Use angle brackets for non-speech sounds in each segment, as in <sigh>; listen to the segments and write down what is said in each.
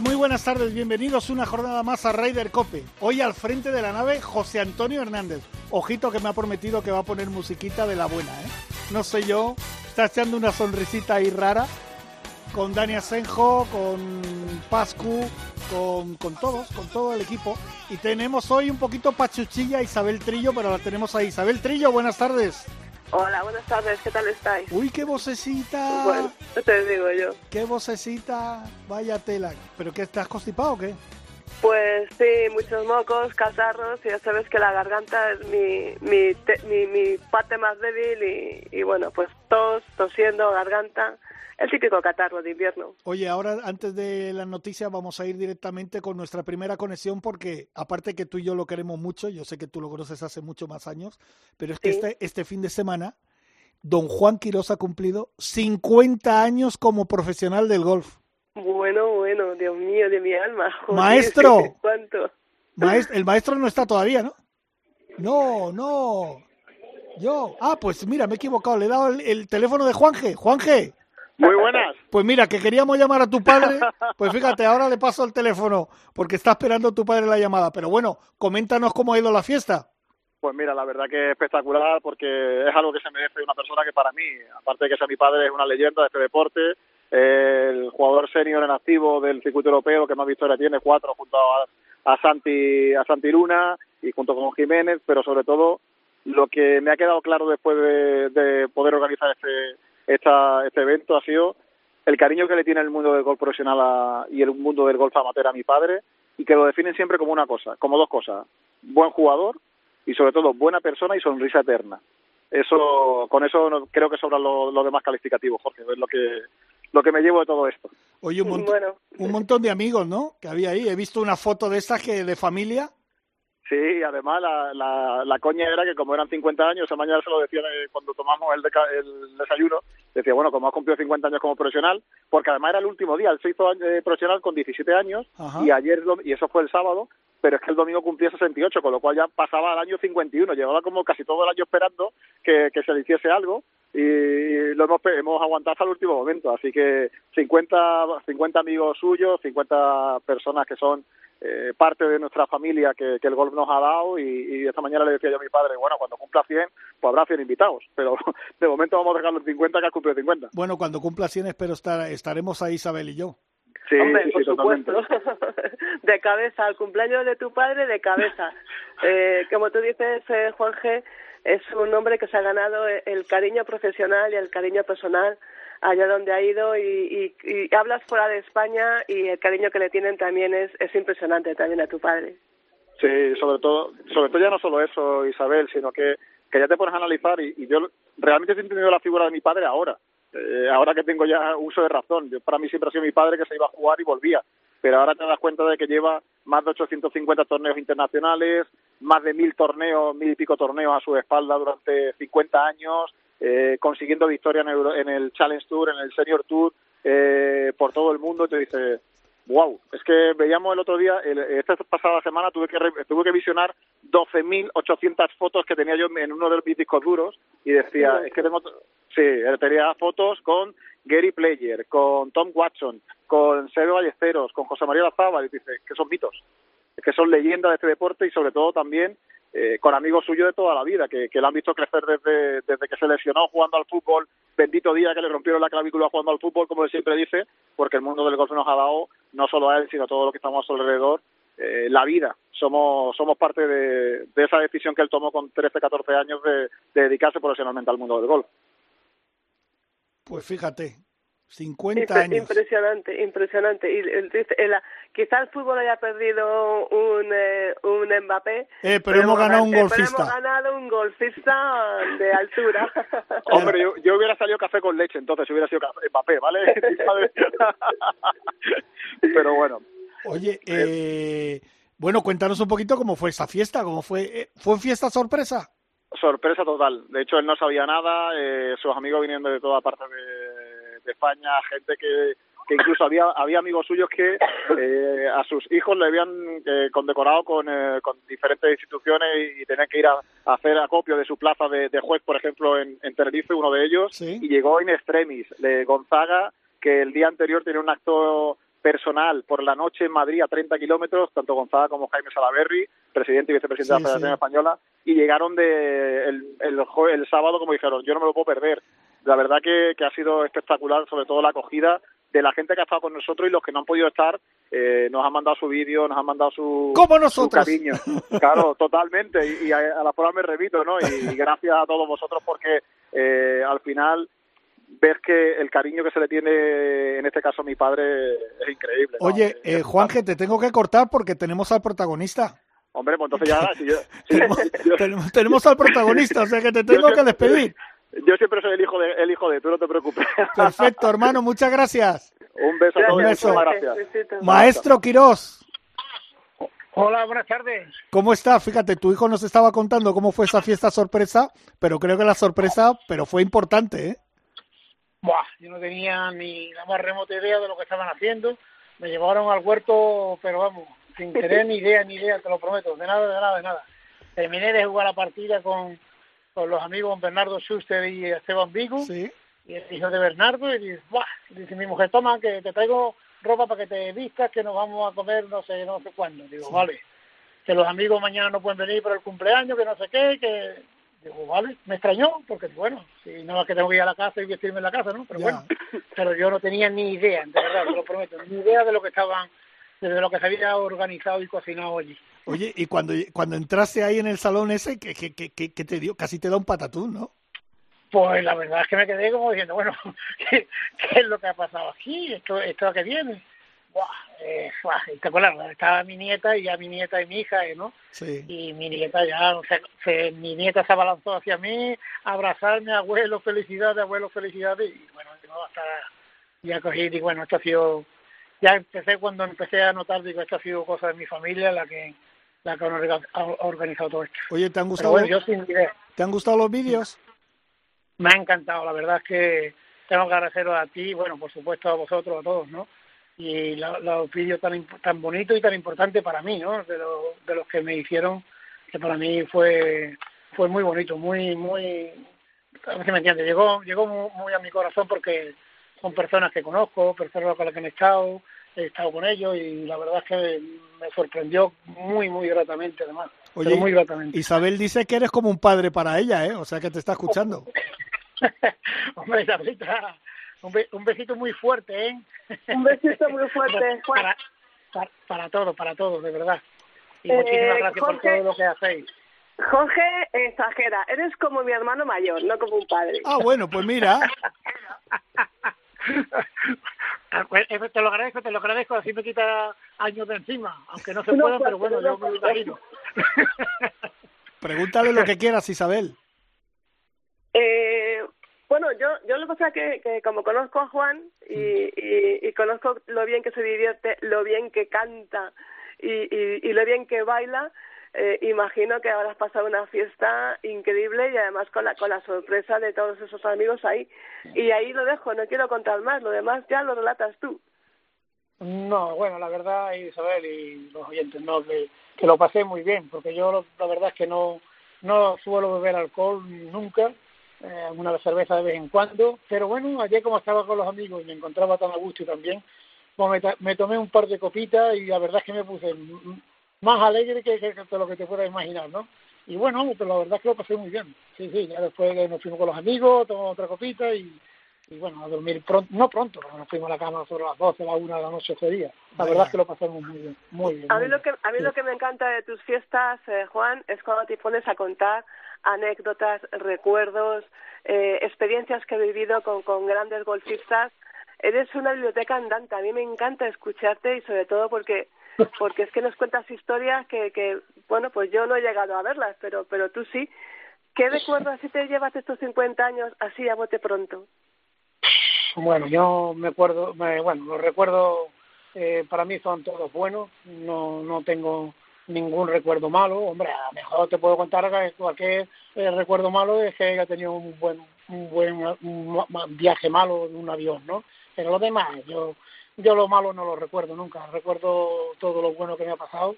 Muy buenas tardes, bienvenidos una jornada más a Raider Cope. Hoy al frente de la nave José Antonio Hernández. Ojito que me ha prometido que va a poner musiquita de la buena, ¿eh? No sé yo, está echando una sonrisita ahí rara con Dani Asenjo, con Pascu, con, con todos, con todo el equipo. Y tenemos hoy un poquito pachuchilla a Isabel Trillo, pero la tenemos ahí. Isabel Trillo, buenas tardes. Hola, buenas tardes, ¿qué tal estáis? Uy, qué vocecita. Bueno, te digo yo. Qué vocecita, vaya tela. ¿Pero qué, estás constipado o qué? Pues sí, muchos mocos, catarros, y ya sabes que la garganta es mi, mi, te- mi, mi parte más débil y, y bueno, pues tos, tosiendo, garganta, el típico catarro de invierno. Oye, ahora antes de las noticias vamos a ir directamente con nuestra primera conexión porque aparte que tú y yo lo queremos mucho, yo sé que tú lo conoces hace mucho más años, pero es que este, este fin de semana don Juan Quiroz ha cumplido 50 años como profesional del golf. Bueno, bueno, Dios mío, de mi alma. <laughs> joder, Maestro. <laughs> ¿Cuánto? Maest- el maestro no está todavía, ¿no? No, no. Yo. Ah, pues mira, me he equivocado. Le he dado el, el teléfono de Juanje. Juanje. Muy buenas. Pues mira, que queríamos llamar a tu padre. Pues fíjate, ahora le paso el teléfono porque está esperando tu padre la llamada. Pero bueno, coméntanos cómo ha ido la fiesta. Pues mira, la verdad que espectacular porque es algo que se merece una persona que para mí, aparte de que sea mi padre, es una leyenda de este deporte, el jugador senior en activo del circuito europeo que más victorias tiene, cuatro junto a, a Santi a Santi Luna y junto con Jiménez, pero sobre todo lo que me ha quedado claro después de, de poder organizar este esta, este evento ha sido el cariño que le tiene el mundo del golf profesional a- y el mundo del golf amateur a mi padre y que lo definen siempre como una cosa, como dos cosas, buen jugador y sobre todo buena persona y sonrisa eterna. Eso, con eso no- creo que sobran los los demás calificativos, Jorge, es lo que, lo que me llevo de todo esto. Oye, un, mont- Bueno, un montón de amigos, ¿no? Que había ahí. He visto una foto de estas que de familia. Sí, además la, la, la coña era que como eran 50 años, esa mañana se lo decía cuando tomamos el, el desayuno, decía, bueno, como has cumplido 50 años como profesional, porque además era el último día, él se hizo eh, profesional con 17 años Ajá. y ayer, y eso fue el sábado, pero es que el domingo cumplía 68, con lo cual ya pasaba al año 51, llevaba como casi todo el año esperando que, que se le hiciese algo y lo hemos, hemos aguantado hasta el último momento, así que 50, 50 amigos suyos, 50 personas que son eh, parte de nuestra familia que, que el golf nos ha dado y, y esta mañana le decía yo a mi padre, bueno, cuando cumpla 100, pues habrá 100 invitados, pero <laughs> de momento vamos a dejarlo en 50 que has cumplido 50. Bueno, cuando cumpla 100 espero estar, estaremos ahí Isabel y yo. Sí, Hombre, sí, por sí, totalmente. supuesto. <laughs> de cabeza, al cumpleaños de tu padre, de cabeza. <laughs> Eh, como tú dices, eh, Juan G., es un hombre que se ha ganado el cariño profesional y el cariño personal allá donde ha ido y, y, y hablas fuera de España y el cariño que le tienen también es, es impresionante también a tu padre. Sí, sobre todo, sobre todo ya no solo eso, Isabel, sino que, que ya te pones a analizar y, yo realmente he entendido la figura de mi padre ahora, eh, ahora que tengo ya uso de razón. Yo, para mí siempre ha sido mi padre que se iba a jugar y volvía, pero ahora te das cuenta de que lleva más de 850 torneos internacionales, más de mil torneos, mil y pico torneos a su espalda durante 50 años, eh, consiguiendo victoria en, Euro- en el Challenge Tour, en el Senior Tour, eh, por todo el mundo, y te dice, wow, es que veíamos el otro día, el, esta pasada semana tuve que re- tuve que visionar 12.800 fotos que tenía yo en uno de mis discos duros y decía, es que tengo, sí, tenía fotos con Gary Player, con Tom Watson, con Sergio Ballesteros, con José María Lazábal, y dice que son mitos, que son leyendas de este deporte y sobre todo también eh, con amigos suyos de toda la vida, que, que lo han visto crecer desde, desde que se lesionó jugando al fútbol, bendito día que le rompieron la clavícula jugando al fútbol, como él siempre dice, porque el mundo del golf nos ha dado, no solo a él, sino a todo lo que estamos a su alrededor, eh, la vida. Somos, somos parte de, de esa decisión que él tomó con 13, 14 años de, de dedicarse profesionalmente al mundo del golf. Pues fíjate, 50 Impre- años. Impresionante, impresionante. Y el- el- el- quizá el fútbol haya perdido un, eh, un Mbappé. Eh, pero hemos ganado un eh, golfista. Pero hemos ganado un golfista de altura. <laughs> Hombre, yo, yo hubiera salido café con leche, entonces hubiera sido café, Mbappé, ¿vale? <laughs> <laughs> Pero bueno, Oye, eh, Bueno, cuéntanos un poquito cómo fue esa fiesta, cómo fue, eh, ¿fue fiesta sorpresa? Sorpresa total. De hecho, él no sabía nada, eh, sus amigos viniendo de toda parte de, de España, gente que, que incluso había había amigos suyos que eh, a sus hijos le habían eh, condecorado con, eh, con diferentes instituciones y, tenían que ir a, a hacer acopio de su plaza de, de juez, por ejemplo, en, en Tenerife, uno de ellos, Sí. y llegó in extremis de Gonzaga, que el día anterior tenía un acto personal por la noche en Madrid a 30 kilómetros, tanto Gonzaga como Jaime Salaverry, presidente y vicepresidente Sí, de la Federación sí. Española, y llegaron de el, el, el sábado como dijeron, yo no me lo puedo perder. La verdad que, que ha sido espectacular, sobre todo la acogida de la gente que ha estado con nosotros y los que no han podido estar, eh, nos han mandado su vídeo, nos han mandado su, Como su cariño. <laughs> Claro, totalmente. Y, y a, la prueba me remito, ¿no? Y, <laughs> gracias a todos vosotros porque eh, al final ves que el cariño que se le tiene, en este caso a mi padre, es increíble. ¿no? Oye, eh, Juanje, te tengo que cortar porque tenemos al protagonista. Hombre, pues entonces ya... si yo, si- <laughs> Tenemos, yo- tenemos, al protagonista, o sea que te tengo yo que despedir. Yo siempre soy el hijo de, el hijo de, tú no te preocupes. <laughs> Perfecto, hermano, muchas gracias. Un beso a todos, Un beso. muchas gracias. Maestro Quirós, Hola, buenas tardes. ¿cómo está? Fíjate, tu hijo nos estaba contando cómo fue esa fiesta sorpresa, pero creo que la sorpresa, pero fue importante, ¿eh? Buah, yo no tenía ni la más remota idea de lo que estaban haciendo. Me llevaron al huerto, pero vamos, sin tener ni idea, ni idea, te lo prometo, de nada, de nada, de nada. Terminé de jugar la partida con, con los amigos Bernardo Schuster y Esteban Vigo, Sí. y el hijo de Bernardo, y dice, Buah, dice mi mujer, toma, que te traigo ropa para que te vistas, que nos vamos a comer no sé, no sé cuándo. Digo, vale. Que los amigos mañana no pueden venir por el cumpleaños, que no sé qué, que... Digo, vale, me extrañó, porque bueno, si no es que tengo que ir a la casa y vestirme en la casa, ¿no? Pero Ya. bueno, pero yo no tenía ni idea, de verdad, te lo prometo, ni idea de lo que estaban, de lo que se había organizado y cocinado allí. Oye, y cuando, cuando entraste ahí en el salón ese, ¿qué, qué, qué, qué- te dio? Casi te da un patatún, ¿no? Pues la verdad es que me quedé como diciendo, bueno, <laughs> ¿qué, qué es lo que ha pasado aquí? ¿Esto, esto a qué viene? Buah, eh, buah, y te acuerdas, estaba mi nieta y ya mi nieta y mi hija, eh, ¿no? Sí. Y mi nieta ya, o sea, se- mi nieta se abalanzó hacia mí, abrazarme, abuelo, felicidades, abuelo, felicidades, y bueno, yo hasta ya cogí, y bueno, esto ha sido, ya empecé cuando empecé a notar, digo, esto ha sido cosa de mi familia la que la que ha orga- ha organizado todo esto. Oye, ¿te han gustado, bueno, yo sin idea. ¿te han gustado los vídeos? Me ha encantado, la verdad es que tengo que agradeceros a ti, bueno, por supuesto a vosotros, a todos, ¿no? Y la- los vídeos tan, tan bonitos y tan importantes para mí, ¿no? De, lo- de los que me hicieron, que para mí fue fue muy bonito, muy, muy, a ver si me entiendes, llegó, llegó muy, muy a mi corazón porque son personas que conozco, personas con las que he estado, he estado con ellos y la verdad es que me sorprendió muy, muy gratamente además. Oye, muy gratamente. Isabel dice que eres como un padre para ella, ¿eh? O sea que te está escuchando. <laughs> Hombre, Isabelita, un, be- un besito muy fuerte, ¿eh? Un besito muy <laughs> fuerte, Juan. Para, para, para todo, para todo, de verdad. Y Eh, muchísimas gracias por todo lo que hacéis. Jorge exagera, eres como mi hermano mayor, no como un padre. Ah, bueno, pues mira. <laughs> Pues, eh, te lo agradezco, te lo agradezco, así me quita años de encima, aunque no se No puedan, pero bueno, no yo me imagino. <laughs> Pregúntale lo que quieras, Isabel. Eh, bueno, yo, yo lo que pasa es que, que como conozco a Juan y, y, y conozco lo bien que se divierte, lo bien que canta y, y, y lo bien que baila, eh, imagino que habrás pasado una fiesta increíble y además con la, con la sorpresa de todos esos amigos ahí. Y ahí lo dejo, no quiero contar más, lo demás ya lo relatas tú. No, bueno, la verdad, Isabel y los oyentes, no, que, que lo pasé muy bien, porque yo lo- la verdad es que no, no suelo beber alcohol nunca, eh, una cerveza de vez en cuando, pero bueno, ayer como estaba con los amigos y me encontraba tan a gusto también, pues me, me tomé un par de copitas y la verdad es que me puse más alegre que, que, que lo que te puedas imaginar, ¿no? Y bueno, pero la verdad es que lo pasé muy bien. Sí, sí, ya después nos fuimos con los amigos, tomamos otra copita y, y bueno, a dormir pronto, no pronto, nos fuimos a la cama sobre las 12, las 1 de la noche ese día. La verdad es que lo pasamos muy bien, muy bien. A muy mí lo que a mí Sí. lo que me encanta de tus fiestas, eh, Juan, es cuando te pones a contar anécdotas, recuerdos, eh, experiencias que he vivido con, con grandes golfistas. Eres una biblioteca andante. A mí me encanta escucharte y sobre todo porque porque es que nos cuentas historias que, que bueno, pues yo no he llegado a verlas, pero pero tú sí. ¿Qué recuerdos así te llevas estos 50 años así a bote pronto? Bueno, yo me acuerdo, me- bueno, los recuerdos eh, para mí son todos buenos, no, no tengo ningún recuerdo malo. Hombre, a lo mejor te puedo contar que cualquier eh, recuerdo malo es que haya tenido un buen un buen un viaje malo en un avión, ¿no? Pero lo demás, yo yo lo malo no lo recuerdo nunca. Recuerdo todo lo bueno que me ha pasado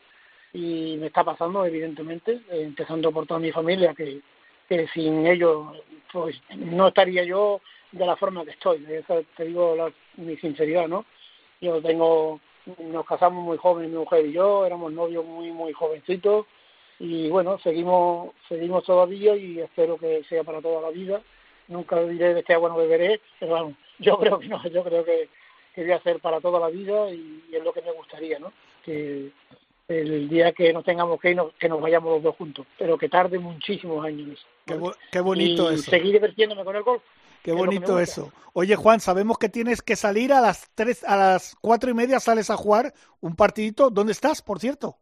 y me está pasando, evidentemente, empezando por toda mi familia, que, que sin ellos pues no estaría yo de la forma que estoy. Eso te digo la, mi sinceridad, ¿no? Yo tengo nos casamos muy jóvenes mi mujer y yo, éramos novios muy muy jovencitos y bueno, seguimos seguimos todavía y espero que sea para toda la vida. Nunca diré de este agua no beberé, pero vamos, yo creo que no, yo creo que, que voy a hacer para toda la vida y, es lo que me gustaría, ¿no? Que el día que nos tengamos que ir, que nos vayamos los dos juntos, pero que tarde muchísimos años. Qué, qué bonito y eso. seguir divirtiéndome con el golf. Qué bonito eso. Oye, Juan, sabemos que tienes que salir a las tres, a las cuatro y media sales a jugar un partidito. ¿Dónde estás, por cierto?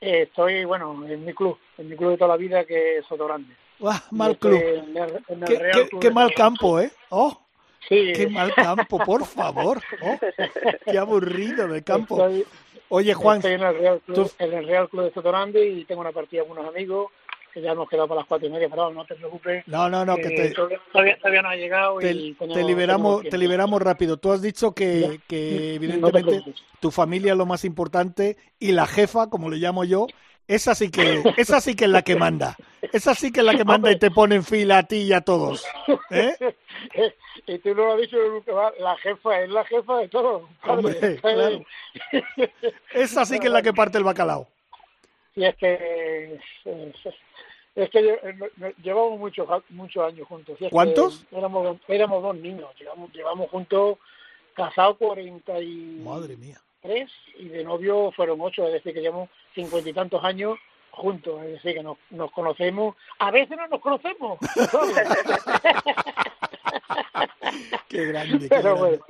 Eh, estoy, bueno, en mi club, en mi club de toda la vida, que es Soto Grande. Ah, mal club. En el, en el qué, Real qué- mal campo, ¿eh? Oh, Sí, qué mal campo, por favor. Oh, <laughs> qué aburrido de campo. Estoy, Oye, Juan, estoy en el Real Club, tú- en el Real Club de Soto Grande y tengo una partida con unos amigos que ya hemos quedado para las cuatro y media, pero no te preocupes. no, no, no, que que te, todavía, todavía no ha llegado te, y tenemos- te liberamos, te liberamos rápido. Tú has dicho que, que No te evidentemente preocupes. tu familia es lo más importante y la jefa, como le llamo yo, esa sí que, esa sí que es la que manda. Esa sí que es la que manda y te pone en fila a ti y a todos. ¿Eh? <laughs> y tú no lo has dicho nunca más, la jefa es la jefa de todo. Hombre, claro. Esa sí que es la que parte el bacalao. Y es que es, que no- llevamos muchos muchos años juntos. Y es ¿Cuántos? Éramos, éramos dos niños, llevamos, llevamos juntos casados 43 Madre mía. Y de novio fueron ocho, es decir, que llevamos cincuenta y tantos años juntos, es decir, que nos, nos conocemos. A veces no nos conocemos. <laughs> Qué grande, qué pero grande. bueno,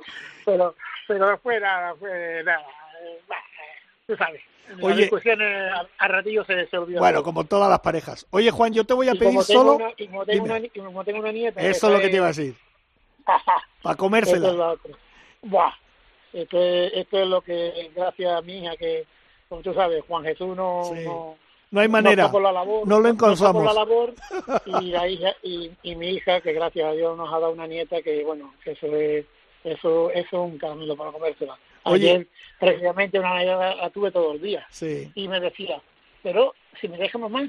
pero, pero fue nada, fue nada. eh, bah, Tú sabes, las Oye. discusiones a, a ratillo se, se olvidan. Bueno, como todas las parejas. Oye, Juan, yo te voy a Y pedir solo. una- y como tengo una, como tengo una nieta. Eso es lo que te iba a decir. <laughs> Para es comérsela. Buah. Esto es, esto es lo que, gracias a mi hija, que, como tú sabes, Juan Jesús no, Sí. no, No hay manera. por la labor, No lo encontramos. la labor, <laughs> y la hija, y, y mi hija, que gracias a Dios nos ha dado una nieta que, bueno, que eso es, eso, eso es un camino para comérsela. Oye. Ayer, precisamente, una Navidad la tuve todo el día Sí. y me decía, pero si me deja mamá,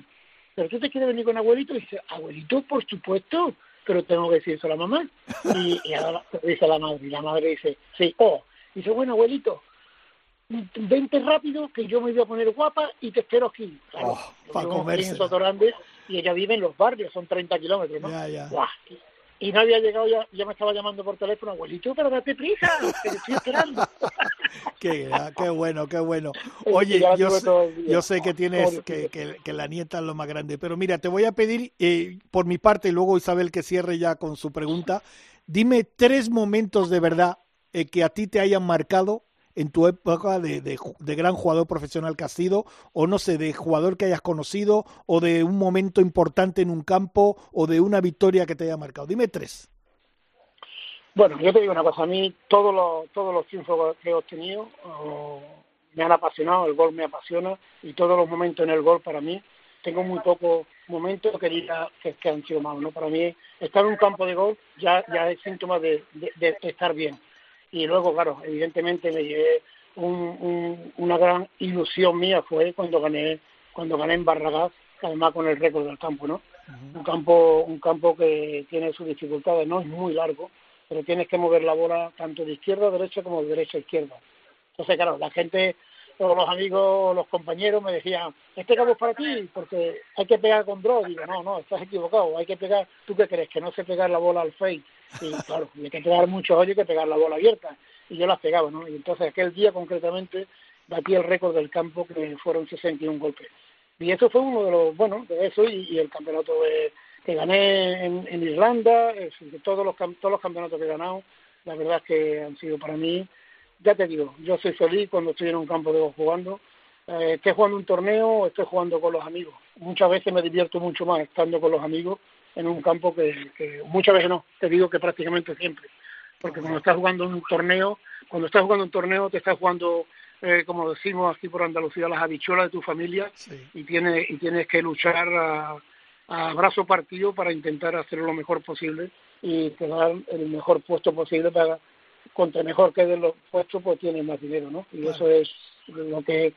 pero tú te quieres venir con abuelito, y dice, abuelito, por supuesto, pero tengo que decir eso a la mamá. Y, y ahora dice la madre, y la madre dice, sí, oh, dice, bueno, abuelito, vente rápido que yo me voy a poner guapa y te espero aquí. Claro, Oh, yo pa' vivo aquí en comérsela. Sotogrande y ella vive en los barrios, son 30 kilómetros, ¿no? Ya. Y no había llegado, ya, ya me estaba llamando por teléfono, abuelito, pero date prisa, que te estoy esperando. <laughs> Qué, qué bueno, qué bueno. Oye, yo sé, yo que tienes que, que, que la nieta es lo más grande, pero mira, te voy a pedir eh, por mi parte y luego Isabel que cierre ya con su pregunta. Dime tres momentos de verdad eh, que a ti te hayan marcado en tu época de, de gran jugador profesional que has sido, o no sé, de jugador que hayas conocido, o de un momento importante en un campo, o de una victoria que te haya marcado. Dime tres. Bueno, yo te digo una cosa, a mí todos los, todos los triunfos que he obtenido me han apasionado, el gol me apasiona y todos los momentos en el gol para mí, tengo muy pocos momentos que diga que, han sido malos, ¿no? Para mí estar en un campo de gol ya, ya es síntoma de estar bien. Y luego, claro, evidentemente me llevé un, un- una gran ilusión mía fue cuando gané cuando gané en Barragás, además con el récord del campo, ¿no? Un campo un campo que tiene sus dificultades, no es muy largo, pero tienes que mover la bola tanto de izquierda a derecha como de derecha a izquierda. Entonces, claro, la gente, o los amigos, los compañeros me decían, este campo es para ti, porque hay que pegar con draw. Digo, no, no, estás equivocado, hay que pegar, ¿tú qué crees? Que no sé pegar la bola al fake. Y <laughs> claro, hay que pegar mucho hoyo, hay que pegar la bola abierta. Y yo las pegaba, ¿no? Y entonces aquel día concretamente batí el récord del campo, que fueron 61 golpes. Y eso fue uno de los, bueno, de eso y, y el campeonato de, que gané en, en Irlanda, es todos los, todos los campeonatos que he ganado, la verdad es que han sido para mí, ya te digo, yo soy feliz cuando estoy en un campo de golf jugando, eh, esté jugando un torneo o esté jugando con los amigos. Muchas veces me divierto mucho más estando con los amigos en un campo que, que muchas veces no, te digo que prácticamente siempre. Porque cuando estás jugando un torneo, cuando estás jugando un torneo te estás jugando eh, como decimos aquí por Andalucía, las habichuelas de tu familia y, tienes, y tienes que luchar a, a brazo partido para intentar hacer lo mejor posible y quedar el mejor puesto posible para contra mejor queden los puestos pues tienes más dinero no y eso es lo que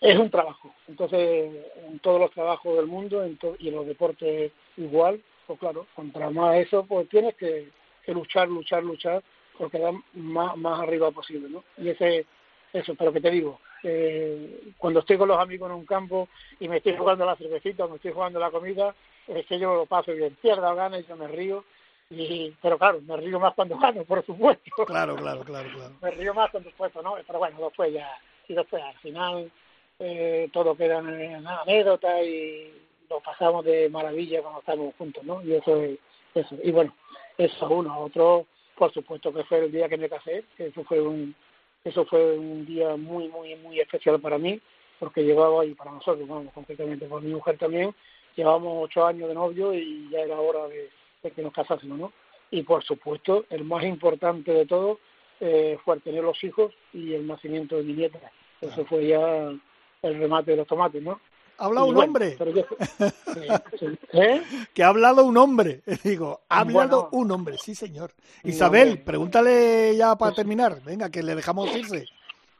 es un trabajo. Entonces en todos los trabajos del mundo y en los deportes igual pues claro contra más eso pues tienes que, que luchar luchar luchar por quedar más más arriba posible no y ese eso pero que te digo eh, cuando estoy con los amigos en un campo y me estoy jugando la cervecita o me estoy jugando la comida, es que yo lo paso bien, pierda o gana y yo me río. Y, pero claro, me río más cuando gano, por supuesto. Claro, <laughs> claro, claro, claro. me río más cuando supuesto, ¿no? Pero bueno, después ya, y después al final eh, todo queda en anécdota y lo pasamos de maravilla cuando estamos juntos, ¿no? Y eso es eso. Y bueno, eso uno. Otro, por supuesto que fue el día que me casé, eso fue un, eso fue un día muy, muy, muy especial para mí, porque llevaba, y para nosotros, vamos, concretamente por mi mujer también, llevábamos ocho años de novio y ya era hora de, que nos casásemos, ¿no? Y por supuesto, el más importante de todo eh, fue tener los hijos y el nacimiento de mi nieta. Eso fue ya el remate de los tomates, ¿no? Ha hablado un hombre. <laughs> ¿Eh? Que ha hablado un hombre. <laughs> Digo, ha hablado un hombre, sí, señor. Isabel, pregúntale ya para terminar. Venga, que le dejamos irse.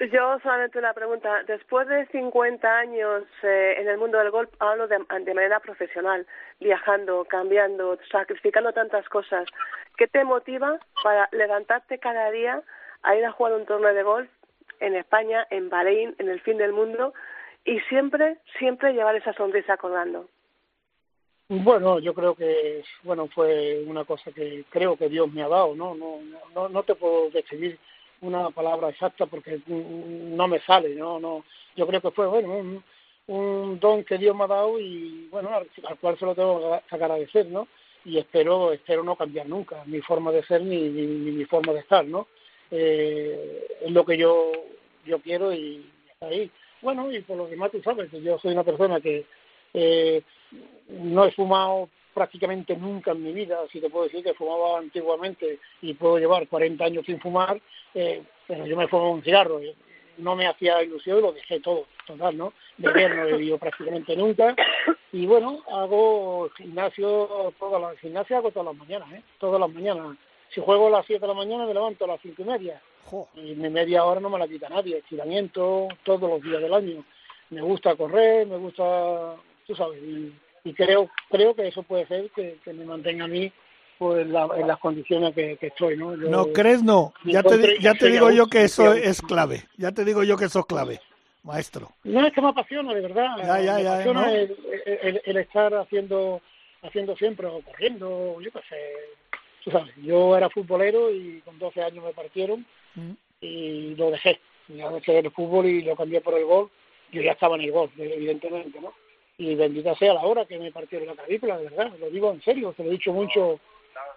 Yo solamente una pregunta. Después de 50 años eh, en el mundo del golf, hablo de, manera profesional, viajando, cambiando, sacrificando tantas cosas. ¿Qué te motiva para levantarte cada día a ir a jugar un torneo de golf en España, en Bahrein, en el fin del mundo y siempre, siempre llevar esa sonrisa colgando. Bueno, yo creo que bueno fue una cosa que creo que Dios me ha dado, ¿no? No, no, no te puedo describir una palabra exacta porque no me sale, ¿no? no Yo creo que fue, bueno, un, don que Dios me ha dado y, bueno, al, cual se lo tengo que agradecer, ¿no? Y espero, espero no cambiar nunca mi forma de ser ni, ni, mi forma de estar, ¿no? Eh, es lo que yo, yo quiero y está ahí. Bueno, y por lo demás tú sabes que yo soy una persona que eh, no he fumado prácticamente nunca en mi vida, si te puedo decir que fumaba antiguamente y puedo llevar 40 años sin fumar, eh, pero yo me fumaba un cigarro, no me hacía ilusión y lo dejé todo, total, ¿no? Beber no he bebido <laughs> prácticamente nunca y bueno, hago gimnasio, todas las gimnasia hago todas las mañanas, ¿eh? Todas las mañanas. Si juego a las 7 de la mañana me levanto a las cinco y media y mi media hora no me la quita nadie, estiramiento todos los días del año. Me gusta correr, me gusta, tú sabes, y, creo creo que eso puede ser que, me mantenga a mí pues en las condiciones que, estoy, ¿no? no crees, no. Ya te, ya te digo yo que eso es clave. Ya te digo yo que eso es clave, maestro. No, es que me apasiona, de verdad. Ya, ya, ya, me apasiona el, estar haciendo haciendo siempre o corriendo, yo qué sé. Tú sabes, yo era futbolero y con 12 años me partieron y lo dejé. Ya dejé el fútbol y lo cambié por el gol. Yo ya estaba en el gol, evidentemente, ¿no? Y bendita sea la hora que me partieron la clavícula, de verdad, lo digo en serio, se lo he dicho mucho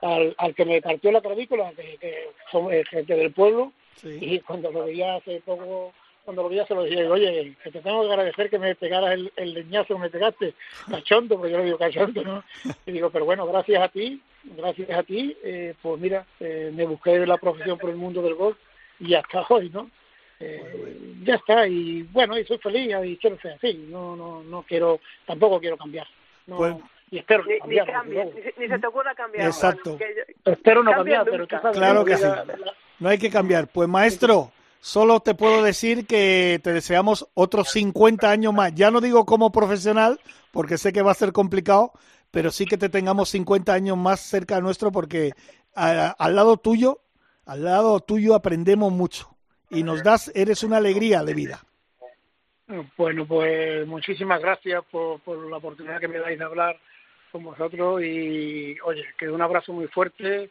al, al que me partió la clavícula, que, que son gente del pueblo, y cuando lo veía hace poco, cuando lo veía se lo dije, oye, que te tengo que agradecer que me pegaras el, el leñazo que me pegaste, cachondo, porque yo le digo cachondo, ¿no? Y digo, pero bueno, gracias a ti, gracias a ti, eh, pues mira, eh, me busqué la profesión por el mundo del golf y hasta hoy, ¿no? Eh, ya está, y bueno, y soy feliz y quiero ser así, no, no, no quiero, tampoco quiero cambiar. No, pues, y espero ni, cambiar, ni, se te ocurra cambiar. Exacto. espero no cambiar, pero tú sabes, Claro que sí. No hay que cambiar. Pues maestro, solo te puedo decir que te deseamos otros 50 años más. Ya no digo como profesional, porque sé que va a ser complicado, pero sí que te tengamos 50 años más cerca de nuestro, porque al lado tuyo al lado tuyo aprendemos mucho y nos das, eres una alegría de vida. Bueno, pues muchísimas gracias por, la oportunidad que me dais de hablar con vosotros y, oye, que un abrazo muy fuerte,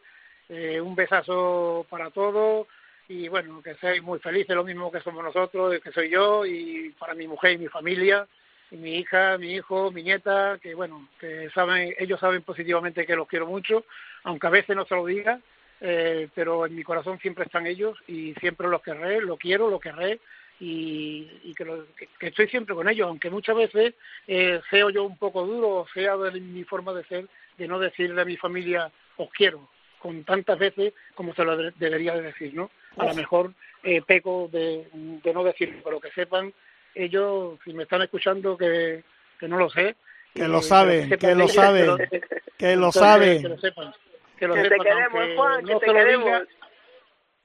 eh, un besazo para todos y, bueno, que seáis muy felices, lo mismo que somos nosotros, que soy yo y para mi mujer y mi familia y mi hija, mi hijo, mi nieta, que, bueno, que saben, ellos saben positivamente que los quiero mucho, aunque a veces no se lo diga, eh, pero en mi corazón siempre están ellos y siempre los querré, lo quiero, lo querré y, que, estoy siempre con ellos, aunque muchas veces eh, sea yo un poco duro, sea de mi forma de ser, de no decirle a mi familia os quiero, con tantas veces como se lo debería de decir, ¿no? A lo mejor eh, peco de, de no decirlo, pero que sepan ellos, si me están escuchando, que, que no lo sé. Que lo saben, que, lo saben, que lo saben. Que lo. Que sepan, queremos, Juan, que te queremos.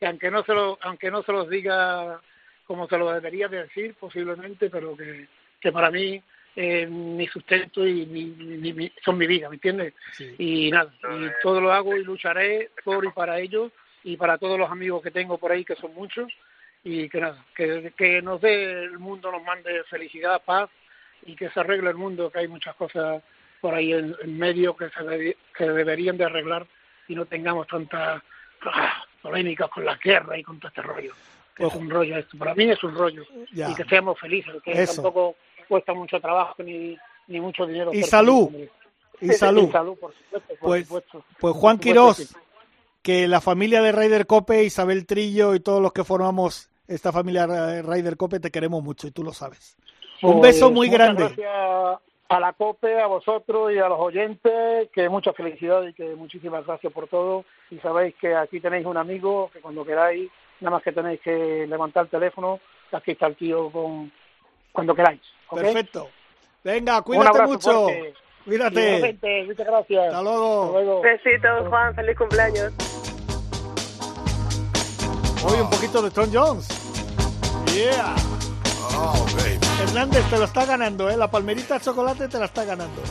que aunque no se lo, aunque no se los diga como se lo debería de decir posiblemente, pero que, que para mí eh, mi sustento y mi, son mi vida, ¿me entiendes? Y nada, y todo lo hago y lucharé por y para ellos y para todos los amigos que tengo por ahí, que son muchos, y que nada, que, que nos dé el mundo, nos mande felicidad, paz y que se arregle el mundo, que hay muchas cosas por ahí en, medio que, se que deberían de arreglar y no tengamos tantas ah, polémicas con la guerra y con todo este rollo. Es un rollo esto. Para mí es un rollo. Y que seamos felices, que tampoco cuesta mucho trabajo ni, ni mucho dinero. Y salud. <laughs> Y salud. por supuesto. Por pues, supuesto. pues Juan Quirós, que la familia de Raider Cope, Isabel Trillo y todos los que formamos esta familia Ryder Cope te queremos mucho y tú lo sabes. Un pues beso muy grande. Gracias a la COPE, a vosotros y a los oyentes, que mucha felicidad y que muchísimas gracias por todo. Y sabéis que aquí tenéis un amigo que cuando queráis, nada más que tenéis que levantar el teléfono, aquí está el tío con, cuando queráis. Perfecto. Venga, cuídate mucho. Cuídate. Muchas gracias. Hasta luego. Besitos, Juan. Feliz cumpleaños. Hoy un poquito de Stone Jones. Yeah. Oh, Hernández te lo está ganando, ¿eh? La palmerita de chocolate te la está ganando.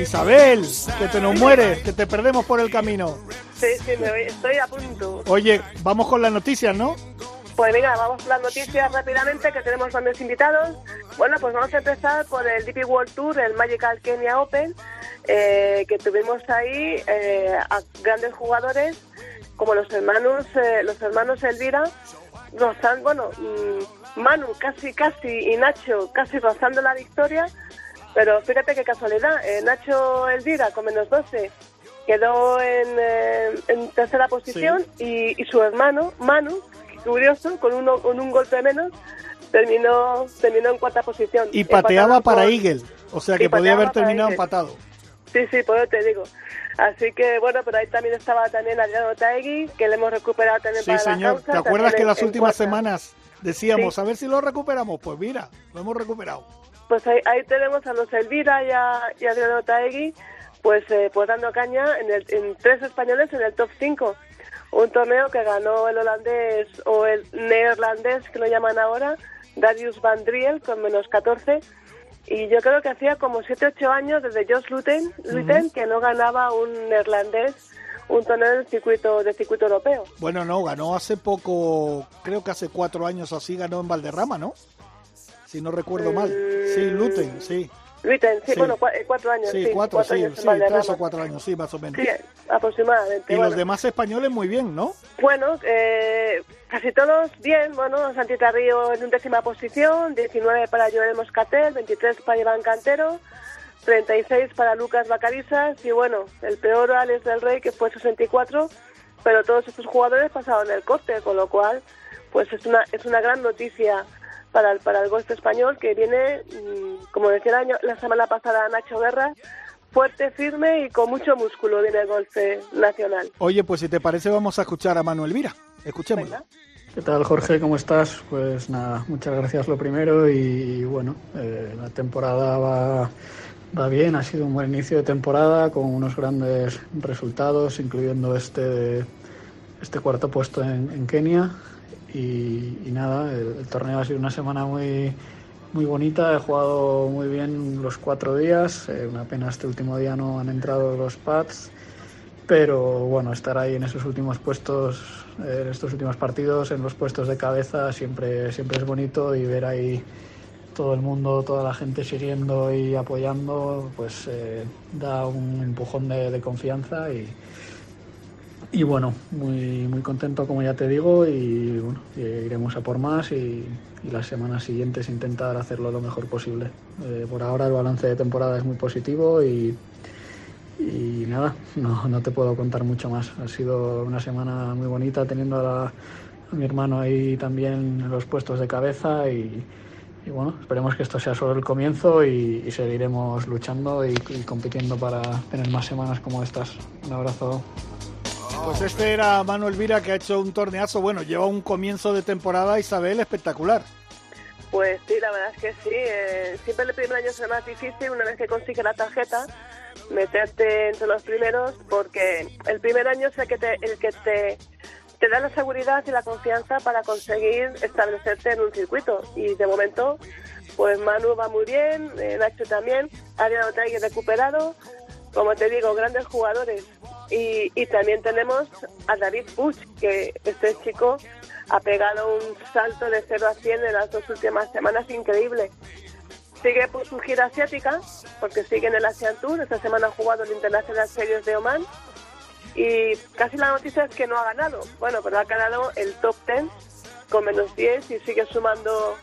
Isabel, que te nos mueres, que te perdemos por el camino. Sí, sí, me estoy a punto. Oye, vamos con las noticias, ¿no? Pues venga, vamos con las noticias rápidamente, que tenemos varios invitados. Bueno, pues vamos a empezar por el DP World Tour, el Magical Kenya Open, eh, que tuvimos ahí eh, a grandes jugadores como los hermanos, eh, los hermanos Elvira, rozando, bueno, Manu casi, casi y Nacho casi rozando la victoria, pero fíjate qué casualidad, Nacho Elvira con menos 12 quedó en, tercera posición y, y su hermano Manu curioso, con, uno, con un golpe menos, terminó, terminó en cuarta posición. Y pateaba para Eagle, o sea que podía haber terminado empatado. Sí, sí, por eso te digo. Así que bueno, pero ahí también estaba también Adriano Taegui, que le hemos recuperado también sí, señor. ¿Te acuerdas que las últimas semanas decíamos, a ver si lo recuperamos? Pues mira, lo hemos recuperado. Pues ahí, ahí tenemos a los Elvira y a, y Adriano Taegui, pues, eh, pues dando caña en, el, en tres españoles en el top 5 un torneo que ganó el holandés o el neerlandés, que lo llaman ahora, Darius Van Driel, con menos 14. Y yo creo que hacía como 7-8 años desde Jos Luten, que no ganaba un neerlandés un torneo del circuito, del circuito europeo. Bueno, no, ganó hace poco, creo que hace cuatro años así, ganó en Valderrama, ¿no? Si no recuerdo mal. Sí, mm, Luten, sí sí, bueno, eh, cuatro años. Sí, cuatro, sí, sí, tres o cuatro años, sí, más o menos. Sí, aproximadamente. Y los demás españoles muy bien, ¿no? Bueno, eh, casi todos bien, bueno, Santita Río en décima posición, 19 para Joel Moscatel, 23 para Iván Cantero, 36 para Lucas Bacarizas y bueno, el peor Alex del Rey que fue 64, pero todos estos jugadores pasaron el corte, con lo cual pues es una, es una gran noticia para el, para el golf español que viene, mm, como decía el año, la semana pasada Nacho Guerra, fuerte, firme y con mucho músculo viene el golf nacional. Oye, pues si te parece vamos a escuchar a Manuel Vira. Escuchémoslo. ¿Qué tal, Jorge? ¿Cómo estás? Pues nada, muchas gracias lo primero y bueno, eh, la temporada va, va bien, ha sido un buen inicio de temporada con unos grandes resultados, incluyendo este, este cuarto puesto en, en Kenia y, nada, el, torneo ha sido una semana muy, muy bonita, he jugado muy bien los cuatro días, eh, una pena este último día no han entrado los pads, pero bueno, estar ahí en esos últimos puestos, en estos últimos partidos, en los puestos de cabeza, siempre, siempre es bonito y ver ahí todo el mundo, toda la gente siguiendo y apoyando, pues eh, da un empujón de, de confianza y, y bueno, muy, muy contento como ya te digo y bueno, iremos a por más y, las semanas siguientes intentar hacerlo lo mejor posible. Eh, por ahora el balance de temporada es muy positivo y, nada, no, no, te puedo contar mucho más. Ha sido una semana muy bonita teniendo a, mi hermano ahí también en los puestos de cabeza y, bueno, esperemos que esto sea solo el comienzo y, seguiremos luchando y, compitiendo para tener más semanas como estas. Un abrazo. Pues este era Manuel Vira que ha hecho un torneazo. Bueno, lleva un comienzo de temporada, Isabel, espectacular. Pues sí, la verdad es que sí. Eh, siempre el primer año es más difícil una vez que consigue la tarjeta meterte entre los primeros porque el primer año es el que te, el que te, da la seguridad y la confianza para conseguir establecerte en un circuito. Y de momento, pues Manu va muy bien, eh, Nacho también, Ariana Otagui recuperado, como te digo, grandes jugadores. Y, y también tenemos a David Puch, que este chico ha pegado un salto de 0 a 100 en las dos últimas semanas increíble. Sigue por su gira asiática, porque sigue en el Asian Tour. Esta semana ha jugado el International Series de Oman. Y casi la noticia es que no ha ganado. Bueno, pero ha ganado el top 10 con menos 10 y sigue sumando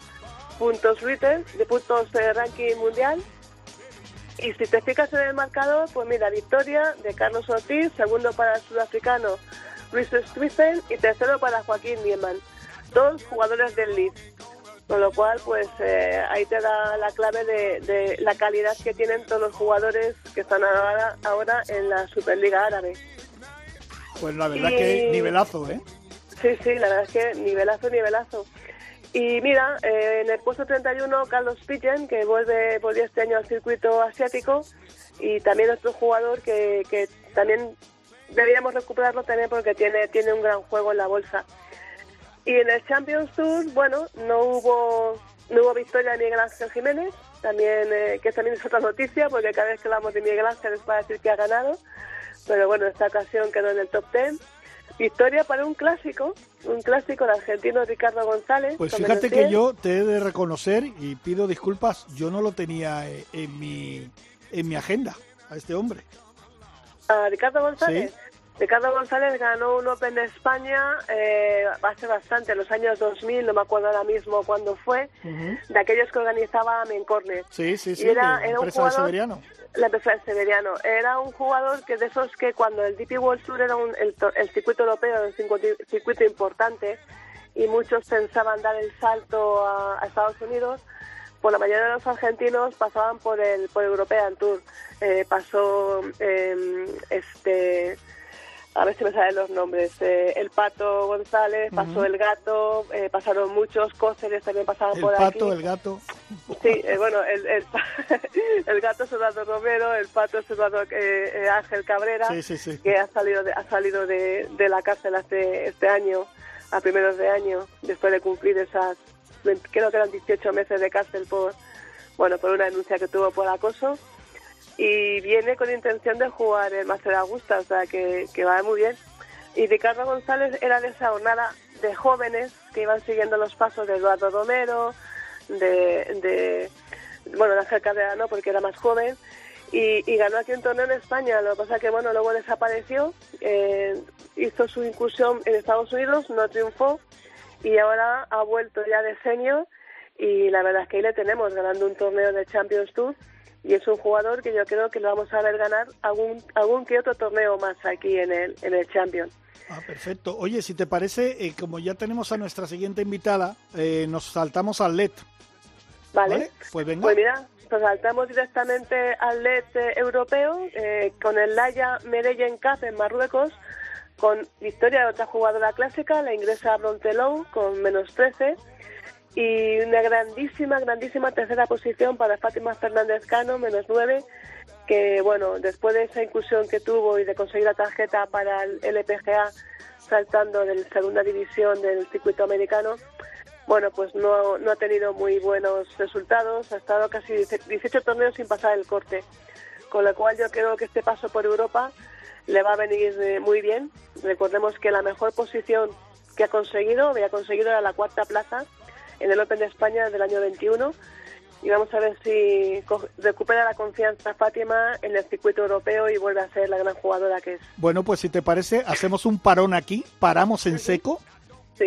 puntos retail, de puntos de ranking mundial. Y si te fijas en el marcador, pues mira, victoria de Carlos Ortiz, segundo para el sudafricano Luis Stuyven y tercero para Joaquín Niemann. Dos jugadores del Leeds. Con lo cual, pues eh, ahí te da la clave de, la calidad que tienen todos los jugadores que están ahora, ahora en la Superliga Árabe. Pues la verdad que nivelazo, ¿eh? Sí, sí, la verdad es que nivelazo, nivelazo. Y mira, eh, en el puesto 31, Carlos Pigeon, que vuelve, volvió este año al circuito asiático, y también otro jugador que, que también deberíamos recuperarlo también porque tiene, tiene un gran juego en la bolsa. Y en el Champions Tour, bueno, no hubo, no hubo victoria de Miguel Ángel Jiménez, también, eh, que también es otra noticia, porque cada vez que hablamos de Miguel Ángel es para decir que ha ganado, pero bueno, esta ocasión quedó en el top 10. Victoria para un clásico, un clásico, el argentino Ricardo González. Pues fíjate que yo te he de reconocer y pido disculpas, yo no lo tenía eh, en mi, en mi agenda a este hombre. ¿A Ricardo González? Ricardo González ganó un Open de España eh, hace bastante, en los años 2000, no me acuerdo ahora mismo cuándo fue, de aquellos que organizaba Mencornet. Sí, sí, sí, era, empresa de Severiano. La empresa de Severiano. Era un jugador que de esos que cuando el DP World Tour era el, circuito europeo, era un circuito importante, y muchos pensaban dar el salto a, Estados Unidos, pues la mayoría de los argentinos pasaban por el por European Tour. Eh, pasó eh, este a ver si me salen los nombres, eh, el Pato González, pasó el Gato, eh, pasaron muchos, Cóceres también pasaban por aquí. El Pato, el Gato. Sí, eh, bueno, el, el, <laughs> el, Gato es Eduardo Romero, el Pato es Eduardo Ángel Cabrera, que ha salido, de, ha salido de, de la cárcel hace este año, a primeros de año, después de cumplir esas, creo que eran 18 meses de cárcel por, bueno, por una denuncia que tuvo por acoso y viene con intención de jugar el Master Augusta, o sea que, que va muy bien. Y Ricardo González era de esa jornada de jóvenes que iban siguiendo los pasos de Eduardo Romero, de, de bueno, de Ángel Cabrera no, porque era más joven, y, ganó aquí un torneo en España. Lo que pasa que, bueno, luego desapareció, eh, hizo su incursión en Estados Unidos, no triunfó, y ahora ha vuelto ya de senior, y la verdad es que ahí le tenemos ganando un torneo de Champions Tour y es un jugador que yo creo que lo vamos a ver ganar algún, algún que otro torneo más aquí en el, en el Champions. Ah, perfecto. Oye, si te parece, eh, como ya tenemos a nuestra siguiente invitada, eh, nos saltamos al LED. Vale. Pues venga. Pues mira, nos saltamos directamente al LED eh, europeo con el Laya Medellín Cup en Marruecos, con victoria de otra jugadora clásica, la ingresa Brontelou, con menos 13 y una grandísima, grandísima tercera posición para Fátima Fernández Cano, menos nueve, que bueno, después de esa incursión que tuvo y de conseguir la tarjeta para el LPGA saltando de la segunda división del circuito americano, bueno, pues no, no ha tenido muy buenos resultados, ha estado casi 18 torneos sin pasar el corte, con lo cual yo creo que este paso por Europa le va a venir eh, muy bien. Recordemos que la mejor posición que ha conseguido, había conseguido era la cuarta plaza, en el Open de España del año 21 y vamos a ver si recupera la confianza Fátima en el circuito europeo y vuelve a ser la gran jugadora que es. Bueno, pues si te parece, hacemos un parón aquí, paramos en seco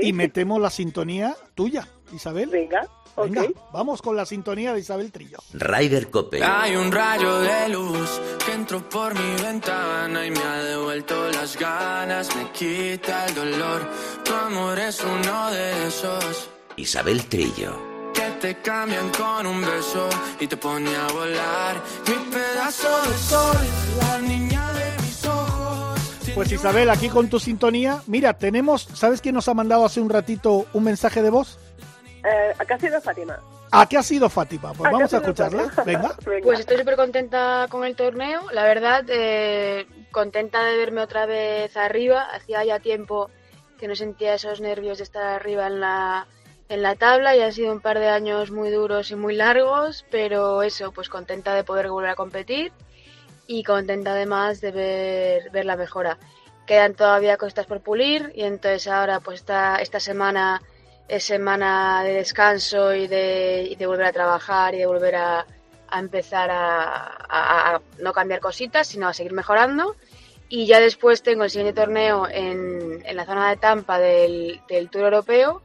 y metemos la sintonía tuya, Isabel. Venga. Venga, vamos con la sintonía de Isabel Trillo. Ryder Cope. Hay un rayo de luz que entró por mi ventana y me ha devuelto las ganas, me quita el dolor. Tu amor es uno de esos Isabel Trillo. Que te cambian con un beso y te pone a volar. Mi pedazo de sol, la niña de mis ojos. Pues Isabel, aquí con tu sintonía, mira, tenemos, ¿sabes quién nos ha mandado hace un ratito un mensaje de voz? Eh, acá ha sido Fátima. ¿A qué ha sido Fátima? Pues ¿A qué vamos a escucharla. <laughs> Venga. Pues estoy súper contenta con el torneo, la verdad, eh, contenta de verme otra vez arriba. Hacía ya tiempo que no sentía esos nervios de estar arriba en la, en la tabla y han sido un par de años muy duros y muy largos, pero eso, pues contenta de poder volver a competir y contenta además de ver, ver la mejora. Quedan todavía cosas por pulir y entonces ahora pues esta, esta semana es semana de descanso y de, y de volver a trabajar y de volver a, a empezar a, a- a no cambiar cositas, sino a seguir mejorando. Y ya después tengo el siguiente torneo en, en la zona de Tampa del, del Tour Europeo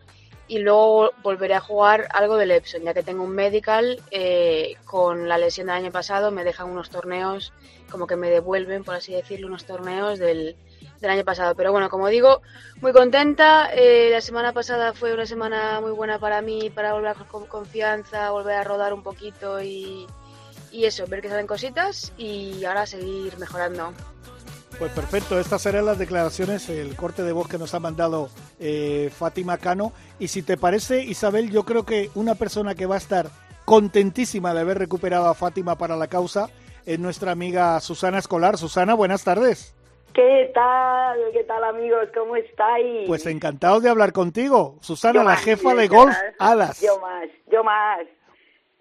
y luego volveré a jugar algo del Epson, ya que tengo un medical eh, con la lesión del año pasado, me dejan unos torneos, como que me devuelven, por así decirlo, unos torneos del, del año pasado. Pero bueno, como digo, muy contenta. eh, la semana pasada fue una semana muy buena para mí, para volver con confianza, volver a rodar un poquito y, y eso, ver que salen cositas y ahora seguir mejorando. Pues perfecto, estas serán las declaraciones, el corte de voz que nos ha mandado eh, Fátima Cano. Y si te parece, Isabel, yo creo que una persona que va a estar contentísima de haber recuperado a Fátima para la causa es nuestra amiga Susana Escolar. Susana, buenas tardes. ¿Qué tal? ¿Qué tal amigos? ¿Cómo estáis? Pues encantados de hablar contigo. Susana, Yo la más, jefa ¿qué de golf? Alas. Yo más, yo más.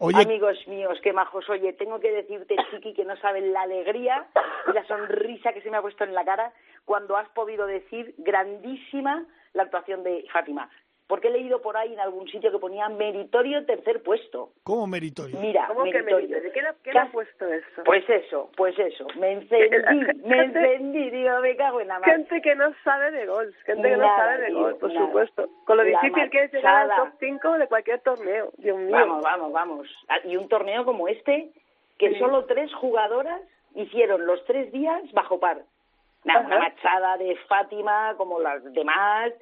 Amigos míos, qué majos. Oye, tengo que decirte, Chiqui, que no saben la alegría y la sonrisa que se me ha puesto en la cara cuando has podido decir grandísima la actuación de Fátima. Porque he leído por ahí en algún sitio que ponía meritorio tercer puesto. ¿cómo meritorio? Mira, ¿Cómo que meritorio. meritorio? ¿Quién ha, quién ¿Qué ha has- puesto eso? Pues eso, pues eso. Me encendí, <laughs> Gente- me encendí, digo, me cago en la mar. Gente que no sabe de golf, gente que no sabe de tío, golf, por nada. supuesto. Con lo La difícil que es llegar al top 5 de cualquier torneo. Dios mío. Vamos, vamos, vamos. Ah, Y un torneo como este, que Sí. solo tres jugadoras hicieron los tres días bajo par. Nada, una machada de Fátima como las demás,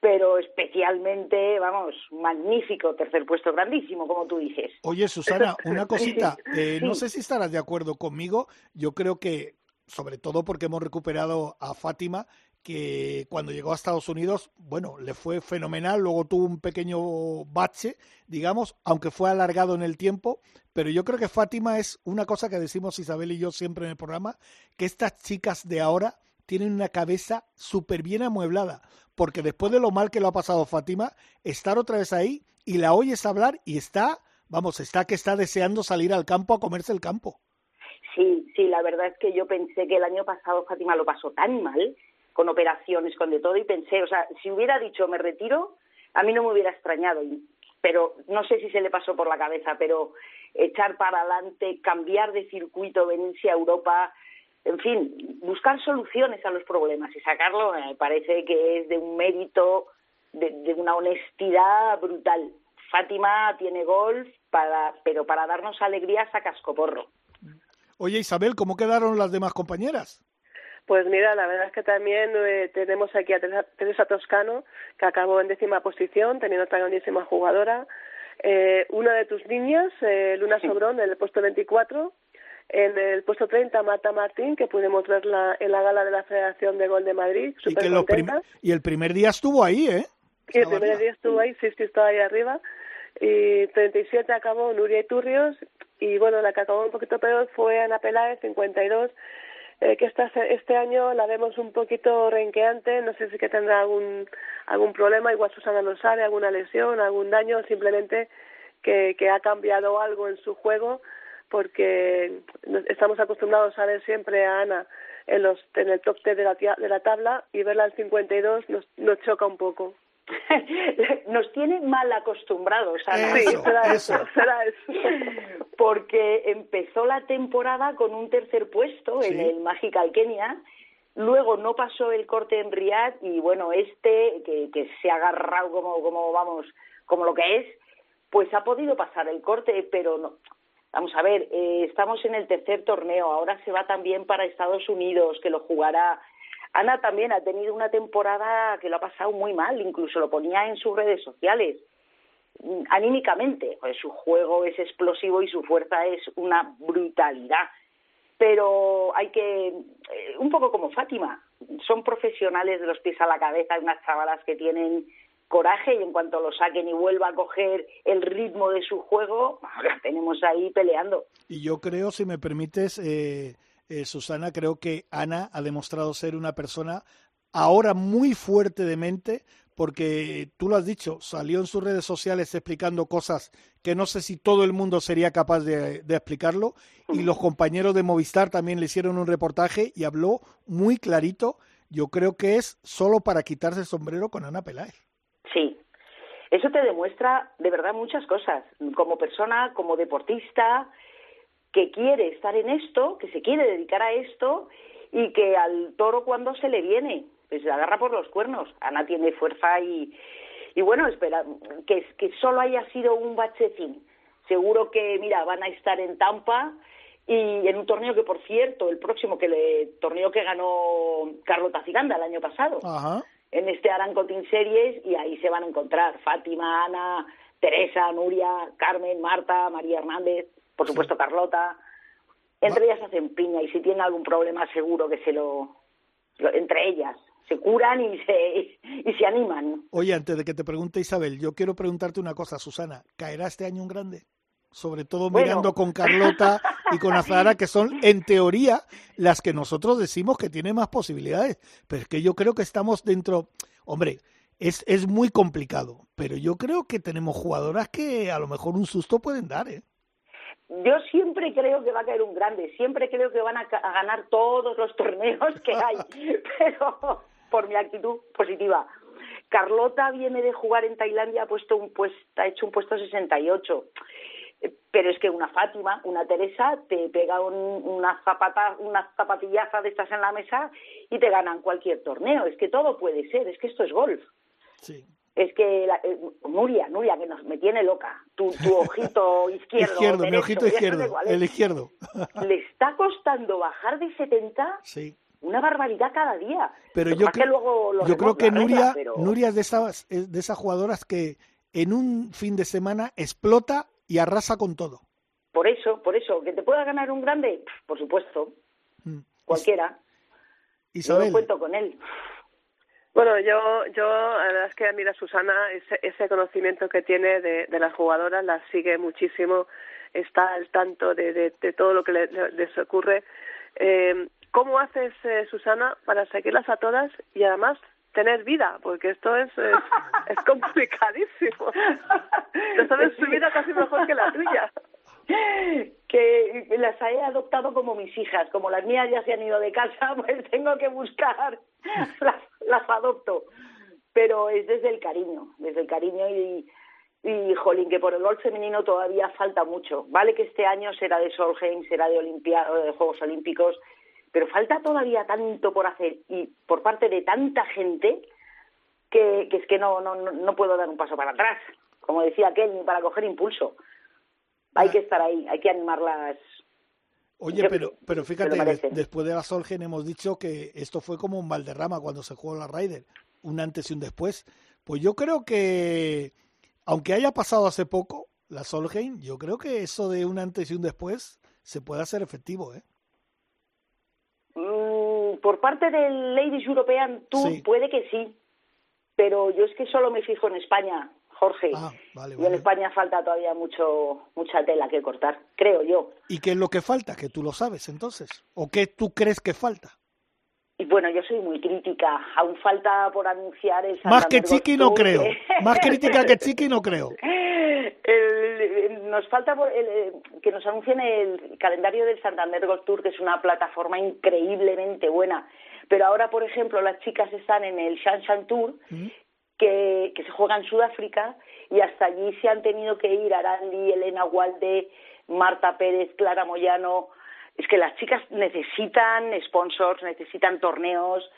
pero especialmente, vamos, magnífico tercer puesto, grandísimo, como tú dices. Oye, Susana, <laughs> una cosita. Eh, No sé si estarás de acuerdo conmigo. Yo creo que, sobre todo porque hemos recuperado a Fátima, que cuando llegó a Estados Unidos, bueno, le fue fenomenal. Luego tuvo un pequeño bache, digamos, aunque fue alargado en el tiempo. Pero yo creo que Fátima es una cosa que decimos Isabel y yo siempre en el programa, que estas chicas de ahora tienen una cabeza súper bien amueblada. Porque después de lo mal que lo ha pasado Fátima, estar otra vez ahí y la oyes hablar y está, vamos, está que está deseando salir al campo a comerse el campo. Sí, sí, la verdad es que yo pensé que el año pasado Fátima lo pasó tan mal, con operaciones, con de todo, y pensé, o sea, si hubiera dicho me retiro, a mí no me hubiera extrañado, pero no sé si se le pasó por la cabeza, pero echar para adelante, cambiar de circuito, venirse a Europa, en fin, buscar soluciones a los problemas y sacarlo, me parece que es de un mérito, de, de una honestidad brutal. Fátima tiene golf, para, pero para darnos alegrías a cascoporro. Oye, Isabel, ¿cómo quedaron las demás compañeras? Pues mira, la verdad es que también eh, tenemos aquí a Teresa, Teresa Toscano, que acabó en décima posición, teniendo otra grandísima jugadora. Eh, una de tus niñas, eh, Luna Sobrón, en el puesto 24. En el puesto 30, Marta Martín, que pudimos verla en la gala de la Federación de Gol de Madrid, Y, que los y el primer día estuvo ahí, ¿eh? Y el primer día estuvo ahí, sí, sí, estaba ahí arriba. Y 37 acabó Nuria Iturrios. Y bueno, la que acabó un poquito peor fue Ana Peláez, 52. Eh, que esta, este año la vemos un poquito renqueante. No sé si que tendrá algún, algún problema. Igual Susana lo sabe, alguna lesión, algún daño. Simplemente que, que ha cambiado algo en su juego. Porque nos- estamos acostumbrados a ver siempre a Ana en, los, en el top 10 de la, de la tabla y verla al 52 nos, nos choca un poco. <laughs> Nos tiene mal acostumbrados, Ana. Eso, Sí, será eso. eso, será eso. Porque empezó la temporada con un tercer puesto en el Magical Kenia, luego no pasó el corte en Riyadh y bueno, este que, que se ha agarrado como, como vamos, como lo que es, pues ha podido pasar el corte, pero no. Vamos a ver, eh, estamos en el tercer torneo, ahora se va también para Estados Unidos, que lo jugará. Ana también ha tenido una temporada que lo ha pasado muy mal, incluso lo ponía en sus redes sociales. mm, anímicamente. Pues su juego es explosivo y su fuerza es una brutalidad. Pero hay que, eh, un poco como Fátima, son profesionales de los pies a la cabeza, unas chavalas que tienen coraje y en cuanto lo saquen y vuelva a coger el ritmo de su juego, <laughs> la tenemos ahí peleando. Y yo creo, si me permites, eh, eh, Susana, creo que Ana ha demostrado ser una persona ahora muy fuerte de mente, porque tú lo has dicho, salió en sus redes sociales explicando cosas que no sé si todo el mundo sería capaz de, explicarlo, y los compañeros de Movistar también le hicieron un reportaje y habló muy clarito. Yo creo que es solo para quitarse el sombrero con Ana Peláez. Eso te demuestra de verdad muchas cosas, como persona, como deportista, que quiere estar en esto, que se quiere dedicar a esto y que al toro cuando se le viene, pues se agarra por los cuernos. Ana tiene fuerza y, y bueno, espera, que, solo haya sido un bachecín. Seguro que, mira, van a estar en Tampa y en un torneo que, por cierto, el próximo que le, torneo que ganó Carlota Ciganda el año pasado, en este Aranco Team Series, y ahí se van a encontrar Fátima, Ana, Teresa, Nuria, Carmen, Marta, María Hernández, por supuesto Carlota. Entre ellas hacen piña y si tienen algún problema seguro que se lo entre ellas se curan y se, y se animan. Oye, antes de que te pregunte Isabel, yo quiero preguntarte una cosa, Susana. ¿Caerá este año un grande? Sobre todo mirando con Carlota y con Azara, <laughs> que son, en teoría, las que nosotros decimos que tienen más posibilidades. Pero es que yo creo que estamos dentro. Hombre, es, es muy complicado, pero yo creo que tenemos jugadoras que a lo mejor un susto pueden dar, ¿eh? Yo siempre creo que va a caer un grande, siempre creo que van a, a ganar todos los torneos que hay, <laughs> pero por mi actitud positiva. Carlota viene de jugar en Tailandia, ha puesto un puesto, ha hecho un puesto 68. Pero es que una Fátima, una Teresa, te pega una zapata, una zapatillaza de estas en la mesa y te ganan cualquier torneo. Es que todo puede ser, es que esto es golf. Sí. Es que eh, Nuria, Nuria, que nos, me tiene loca. Tu, tu ojito <laughs> izquierdo. izquierdo, mi ojito izquierdo, el izquierdo. <laughs> Le está costando bajar de 70 sí una barbaridad cada día. Pero yo, yo creo que Nuria, Nuria es de esas, de esas jugadoras que en un fin de semana explota y arrasa con todo. Por eso, por eso, que te pueda ganar un grande, por supuesto, mm. cualquiera. Isabel. Yo cuento con él. Bueno, yo, yo, la verdad es que mira Susana, ese, ese conocimiento que tiene de, de las jugadoras, las sigue muchísimo, está al tanto de, de, todo lo que le, les ocurre. Eh, ¿Cómo haces, eh, Susana, para seguirlas a todas y además tener vida? Porque esto es, es, <laughs> complicadísimo. No sabes su vida casi mejor que la tuya. Que las he adoptado como mis hijas. Como las mías ya se han ido de casa, <laughs> pues tengo que buscar, <laughs> las, las adopto. Pero es desde el cariño, desde el cariño y, y jolín, que por el gol femenino todavía falta mucho. Vale que este año será de Solheim, será de, de Juegos Olímpicos, pero falta todavía tanto por hacer y por parte de tanta gente que, es que no, no, no puedo dar un paso para atrás. Como decía aquel, ni para coger impulso. Hay ah. que estar ahí, hay que animarlas. Oye, pero, pero fíjate, después de la Solgen hemos dicho que esto fue como un Valderrama cuando se jugó la Ryder, un antes y un después. Pues yo creo que, aunque haya pasado hace poco la Solheim, yo creo que eso de un antes y un después se puede hacer efectivo, ¿eh? Por parte del Ladies European Tour puede que sí, pero yo es que solo me fijo en España, Jorge. Ah, y en España falta todavía mucho mucha tela que cortar, creo yo. ¿Y qué es lo que falta? Que tú lo sabes entonces. ¿O qué tú crees que falta? Y bueno, yo soy muy crítica. Aún falta por anunciar el Más que Chiqui no creo. Más crítica que <laughs> Chiqui no creo. nos falta el, que nos anuncien el calendario del Santander Gold Tour, que es una plataforma increíblemente buena. Pero ahora, por ejemplo, las chicas están en el Shanshan Tour, mm. que, que se juega en Sudáfrica, y hasta allí se han tenido que ir Arandi, Elena Walde, Marta Pérez, Clara Moyano, es que las chicas necesitan sponsors, necesitan torneos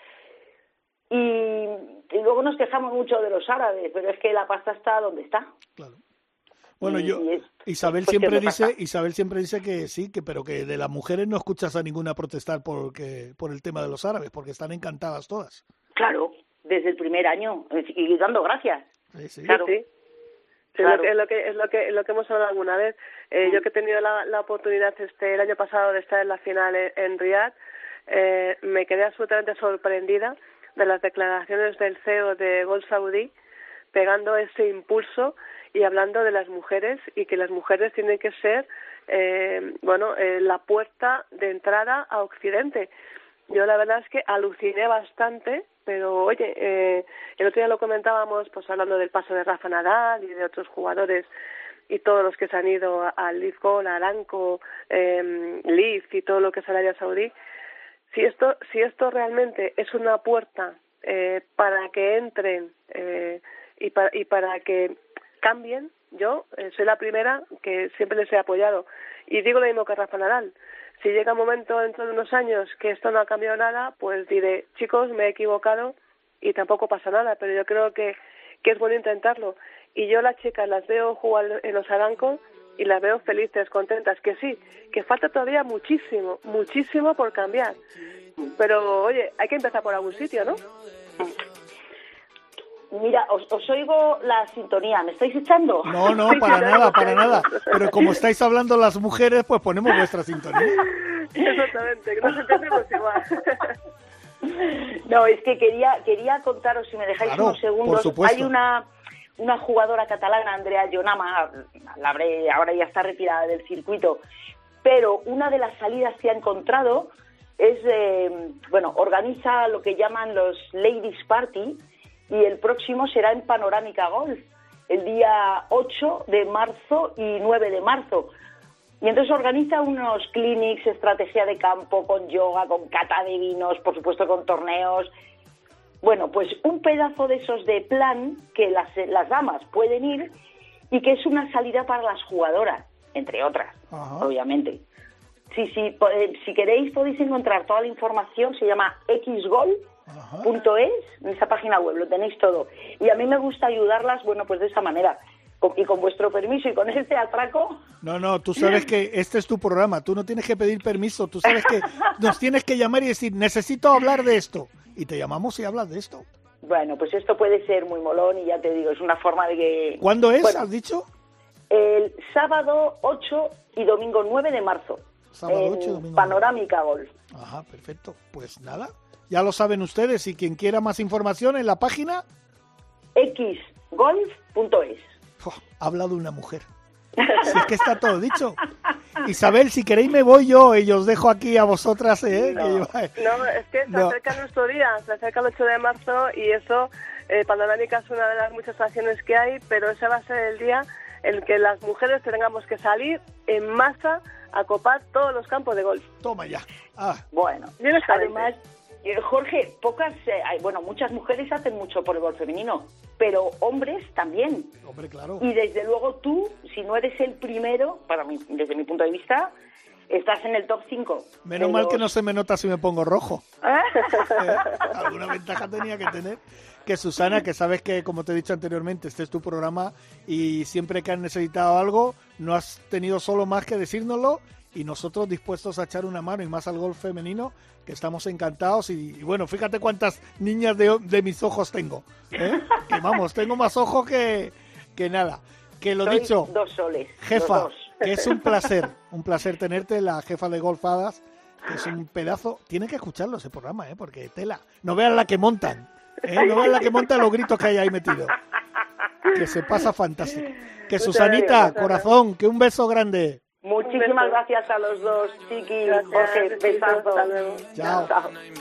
y, luego nos quejamos mucho de los árabes, pero es que la pasta está donde está. Claro. Bueno, yo Isabel siempre dice Isabel siempre dice que sí, que pero que de las mujeres no escuchas a ninguna protestar porque por el tema de los árabes, porque están encantadas todas. Claro, desde el primer año y dando gracias. Sí, Claro. Sí. Es, lo que, es, lo que, es, lo que, hemos hablado alguna vez. Eh, Yo que he tenido la, la oportunidad este el año pasado de estar en la final en, en Riyadh, eh, me quedé absolutamente sorprendida de las declaraciones del CEO de Gol Saudí pegando ese impulso y hablando de las mujeres y que las mujeres tienen que ser eh, bueno eh, la puerta de entrada a Occidente. Yo la verdad es que aluciné bastante, pero oye, eh, el otro día lo comentábamos, pues hablando del paso de Rafa Nadal y de otros jugadores y todos los que se han ido al Leaf Gold, a Aranco, eh, Leaf y todo lo que es Arabia Saudí. Si esto, si esto realmente es una puerta eh, para que entren eh, y, para, y para que cambien, yo eh, soy la primera que siempre les he apoyado. Y digo lo mismo que Rafa Nadal. Si llega un momento dentro de unos años que esto no ha cambiado nada, pues diré, chicos, me he equivocado y tampoco pasa nada, pero yo creo que, que es bueno intentarlo. Y yo las chicas las veo jugar en los arancos y las veo felices, contentas, que sí, que falta todavía muchísimo, muchísimo por cambiar. Pero oye, hay que empezar por algún sitio, ¿no? Mira, os, os, oigo la sintonía, ¿me estáis echando? No, no, para <laughs> nada, para nada. Pero como estáis hablando las mujeres, pues ponemos vuestra sintonía. <laughs> Exactamente, que nos entendemos igual. <laughs> No, es que quería quería contaros, si me dejáis Claro, unos segundos, por supuesto. hay una una jugadora catalana, Andrea Jonama, la habré- ahora ya está retirada del circuito, pero una de las salidas que ha encontrado es, eh, bueno, organiza lo que llaman los Ladies Party y el próximo será en Panorámica Golf, el día 8 de marzo y 9 de marzo. Y entonces organiza unos clinics, estrategia de campo, con yoga, con cata de vinos, por supuesto con torneos. Bueno, pues un pedazo de esos de plan que las, las damas pueden ir y que es una salida para las jugadoras, entre otras, Ajá. obviamente. Sí, sí, eh, si queréis podéis encontrar toda la información, se llama xgol.es, en esa página web, lo tenéis todo. Y a mí me gusta ayudarlas, bueno, pues de esa manera. Con- y con vuestro permiso y con este atraco, No, no, tú sabes que este es tu programa, tú no tienes que pedir permiso, tú sabes que <laughs> nos tienes que llamar y decir, necesito hablar de esto. Y te llamamos y hablas de esto. bueno, pues esto puede ser muy molón y ya te digo, es una forma de que... ¿Cuándo es, Bueno, has dicho? El sábado 8 y domingo 9 de marzo. Sábado en 8 y domingo Panorámica Golf. Ajá, perfecto. Pues nada, ya lo saben ustedes y quien quiera más información en la página, xgolf.es. ¡fua! habla de una mujer. Si es que está todo dicho. Isabel, si queréis me voy yo y os dejo aquí a vosotras, ¿eh? Que yo- No, es que se No. acerca nuestro día, se acerca el 8 de marzo y eso, eh, Panorámica es una de las muchas acciones que hay, pero ese va a ser el día en que las mujeres tengamos que salir en masa a copar todos los campos de golf. Toma ya. Ah, Bueno, además, eh, Jorge, pocas, eh, bueno, muchas mujeres hacen mucho por el golf femenino, pero hombres también. hombre, claro. Y desde luego tú, si no eres el primero, para mí, desde mi punto de vista, estás en el top 5. Menos mal que no se me nota si me pongo rojo. <laughs> ¿eh? Alguna ventaja tenía que tener. Que Susana, que sabes que, como te he dicho anteriormente, este es tu programa y siempre que has necesitado algo, no has tenido solo más que decírnoslo y nosotros dispuestos a echar una mano y más al golf femenino, que estamos encantados. Y, y bueno, fíjate cuántas niñas de, de mis ojos tengo. ¿eh? Que vamos, tengo más ojos que, que nada. Que lo dicho, dos soles. los jefa, dos. que es un placer, un placer tenerte, la jefa de Golfadas, que es un pedazo. Tiene que escucharlo ese programa, ¿eh? porque tela. No vean la que montan, ¿eh? no vean la que montan los gritos que hay ahí metidos. Que se pasa fantástico. Que Muchas Susanita, gracias, corazón, que un beso grande. Muchísimas gracias a los dos, Chiqui, Jorge, besazo. Chao.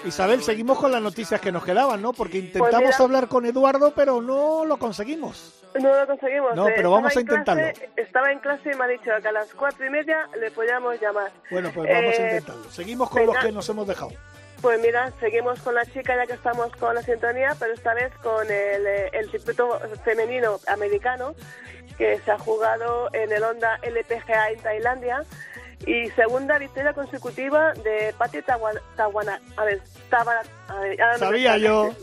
Isabel, seguimos con las noticias que nos quedaban, ¿no? Porque intentamos Pues mira- hablar con Eduardo, pero no lo conseguimos. No lo conseguimos. No, eh, pero vamos estaba a en clase- intentarlo. estaba en clase y me ha dicho que a las cuatro y media le podíamos llamar. Bueno, pues vamos a Eh, intentarlo. Seguimos con los que nos hemos dejado. Pues mira, seguimos con la chica ya que estamos con la sintonía, pero esta vez con el, eh, el circuito femenino americano que se ha jugado en el Honda LPGA en Tailandia y segunda victoria consecutiva de Patti Tawana, a ver, Tabara, a ver, no Sabía yo.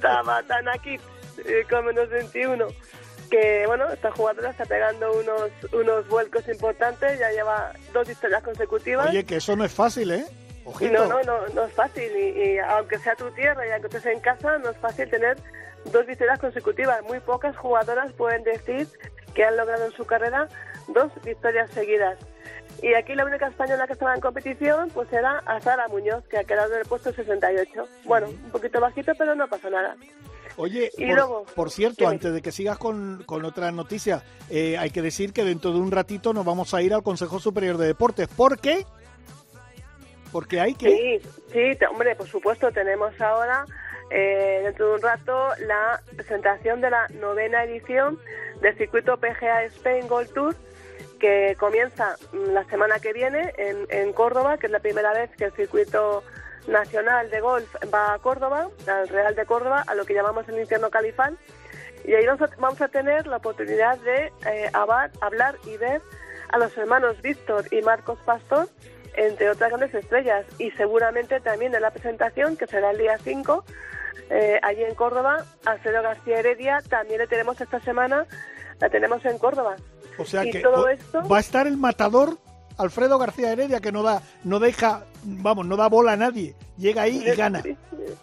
Tabatanaki <laughs> eh, con menos 21 que bueno, esta jugadora está pegando unos unos vuelcos importantes, ya lleva dos victorias consecutivas. Oye, que eso no es fácil, ¿eh? Ojito. no, no, no, no es fácil. Y, y aunque sea tu tierra y aunque estés en casa, no es fácil tener dos victorias consecutivas. Muy pocas jugadoras pueden decir que han logrado en su carrera dos victorias seguidas. Y aquí la única española que estaba en competición pues era Azara Muñoz, que ha quedado en el puesto 68. Bueno, un poquito bajito, pero no pasa nada. Oye, Y por, luego, por cierto, dime. antes de que sigas con, con otra noticia, eh, hay que decir que dentro de un ratito nos vamos a ir al Consejo Superior de Deportes. ¿Por qué? Porque hay que... Sí, sí, hombre, por supuesto, tenemos ahora, eh, dentro de un rato, la presentación de la novena edición del circuito PGA Spain Gold Tour, que comienza mm, la semana que viene en, en Córdoba, que es la primera vez que el circuito nacional de golf va a Córdoba, al Real de Córdoba, a lo que llamamos el infierno califán. Y ahí vamos a, vamos a tener la oportunidad de eh, hablar, hablar y ver a los hermanos Víctor y Marcos Pastor, entre otras grandes estrellas. Y seguramente también en la presentación, que será el día 5, eh, allí en Córdoba, Alfredo García Heredia, también le tenemos esta semana, la tenemos en Córdoba. O sea y que todo o- esto- va a estar el matador Alfredo García Heredia, que no da, no deja, vamos, no da bola a nadie. Llega ahí y gana.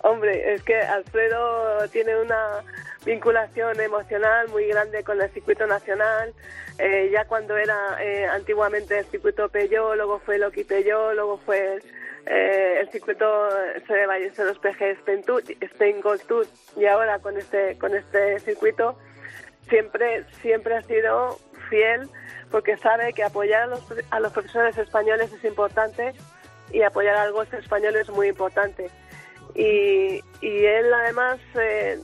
Hombre, es que Alfredo tiene una vinculación emocional muy grande con el circuito nacional. Eh, ya cuando era eh, antiguamente el circuito Peugeot, luego fue el Oki Peugeot, luego fue eh, el circuito de Ballesteros PG Spain, Tour, Spain Gold Tour y ahora con este con este circuito siempre siempre ha sido fiel porque sabe que apoyar a los, a los profesores españoles es importante y apoyar al golf español es muy importante. Y, y él además, eh,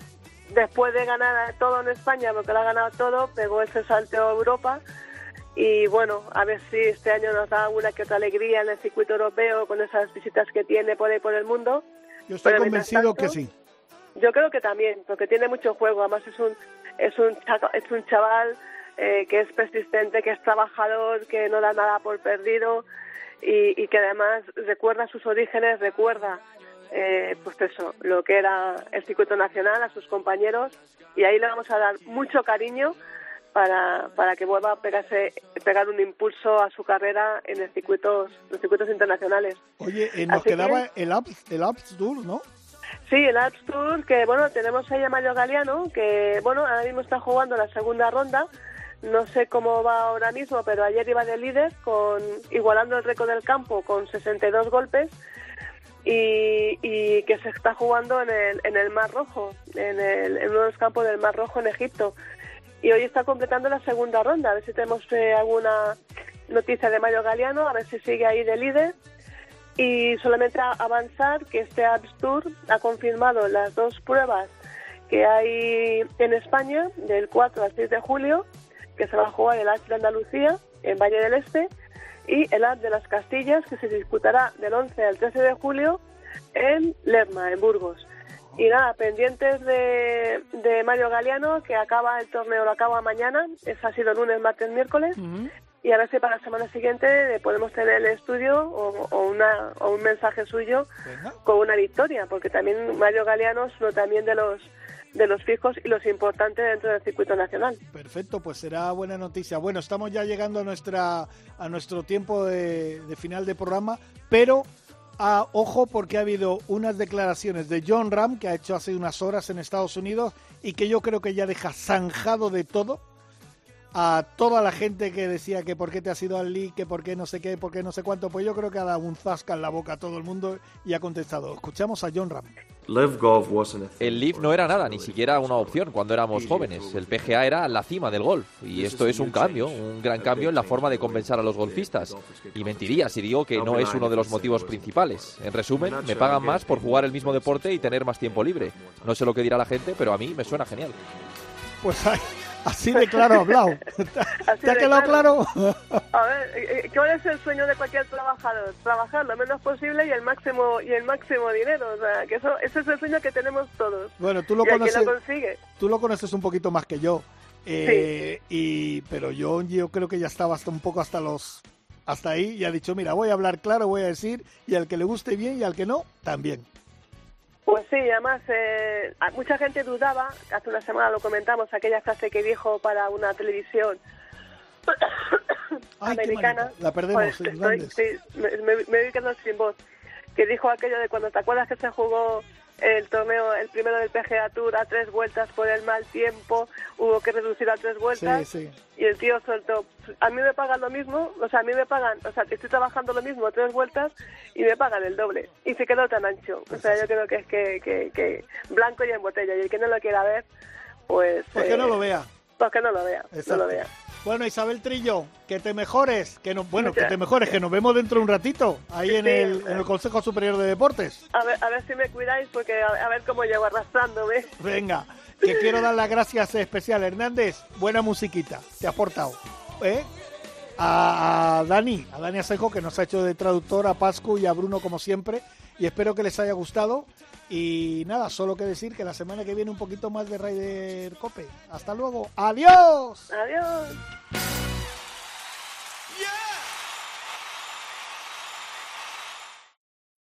después de ganar todo en España, porque lo ha ganado todo, pegó ese salto a Europa y bueno, a ver si este año nos da una que otra alegría en el circuito europeo con esas visitas que tiene por ahí por el mundo. Yo estoy Pero convencido tanto, que sí. Yo creo que también, porque tiene mucho juego. Además es un es un es un chaval eh, que es persistente, que es trabajador, que no da nada por perdido y, y que además recuerda sus orígenes, recuerda eh, pues eso, lo que era el circuito nacional a sus compañeros y ahí le vamos a dar mucho cariño para, para que vuelva a pegarse, pegar un impulso a su carrera en los circuitos, los circuitos internacionales. Oye, eh, nos Así que- quedaba el Alps, el Alps Tour, ¿no? Sí, el Alps Tour, que bueno, tenemos ahí a Mario Galeano, que bueno, ahora mismo está jugando la segunda ronda. No sé cómo va ahora mismo, pero ayer iba de líder, con igualando el récord del campo con 62 golpes y, que se está jugando en el, en el Mar Rojo, en, el, en uno de los campos del Mar Rojo en Egipto. Y hoy está completando la segunda ronda, a ver si tenemos eh, alguna noticia de Mario Galeano, a ver si sigue ahí de líder. Y solamente avanzar que este Alps Tour ha confirmado las dos pruebas que hay en España, del 4 al 6 de julio, que se va a jugar el Alps de Andalucía, en Valle del Este, y el Alps de las Castillas, que se disputará del 11 al 13 de julio en Lerma, en Burgos. Y nada, pendientes de, de Mario Galeano, que acaba el torneo, lo acaba mañana, es ha sido lunes, martes, miércoles, y a ver si para la semana siguiente podemos tener el estudio o, o una, o un mensaje suyo con una victoria, porque también Mario Galeano es uno también de los de los fijos y los importantes dentro del circuito nacional. Perfecto, pues será buena noticia. Bueno, estamos ya llegando a nuestra a nuestro tiempo de, final de programa, pero a, ojo porque ha habido unas declaraciones de John Ram que ha hecho hace unas horas en Estados Unidos y que yo creo que ya deja zanjado de todo a toda la gente que decía que por qué te has ido al League, que por qué no sé qué, por qué no sé cuánto, pues yo creo que ha dado un zasca en la boca a todo el mundo y ha contestado. Escuchamos a John Ram. El Leaf no era nada, ni siquiera una opción cuando éramos jóvenes. El PGA era la cima del golf. Y esto es un cambio, un gran cambio en la forma de compensar a los golfistas. Y mentiría si digo que no es uno de los motivos principales. En resumen, me pagan más por jugar el mismo deporte y tener más tiempo libre. No sé lo que dirá la gente, pero a mí me suena genial. Pues ay, así de claro <laughs> ha hablado. ¿Te ha quedado claro? A ver, eh, eh, ¿cuál es el sueño de cualquier trabajador? Trabajar lo menos posible y el máximo y el máximo dinero. O sea, que eso, ese es el sueño que tenemos todos. Bueno, tú lo y conoces. lo consigue. Tú lo conoces un poquito más que yo. Eh, y pero yo, yo creo que ya estaba hasta un poco hasta los hasta ahí y ha dicho, mira, voy a hablar claro, voy a decir, y al que le guste bien y al que no, también. Pues sí, además eh, mucha gente dudaba, hace una semana lo comentamos, aquella frase que dijo para una televisión Ay, americana. La perdemos, Pues, estoy- sí, me, me- me voy quedando sin voz. Que dijo aquello de cuando te acuerdas que se jugó el torneo, el primero del PGA Tour a tres vueltas por el mal tiempo, hubo que reducir a tres vueltas Sí, sí. y el tío soltó, a mí me pagan lo mismo, o sea, a mí me pagan, o sea, estoy trabajando lo mismo tres vueltas y me pagan el doble y se quedó tan ancho, o sea, yo creo que es que, que, que blanco y en botella y el que no lo quiera ver, pues... Pues que no lo vea. Pues que no lo vea, no lo vea. Bueno, Isabel Trillo, que te mejores, que no, bueno, que te mejores, que nos vemos dentro de un ratito, ahí en el, en el Consejo Superior de Deportes. A ver, a ver si me cuidáis porque a, a ver cómo llego arrastrándome. Venga, que quiero dar las gracias especial. Hernández, buena musiquita, te has portado. ¿eh? A, a Dani, a Dani Asejo, que nos ha hecho de traductor, a Pascu y a Bruno como siempre. Y espero que les haya gustado. Y nada, solo que decir que la semana que viene un poquito más de Raider Cope. Hasta luego. Adiós. Adiós.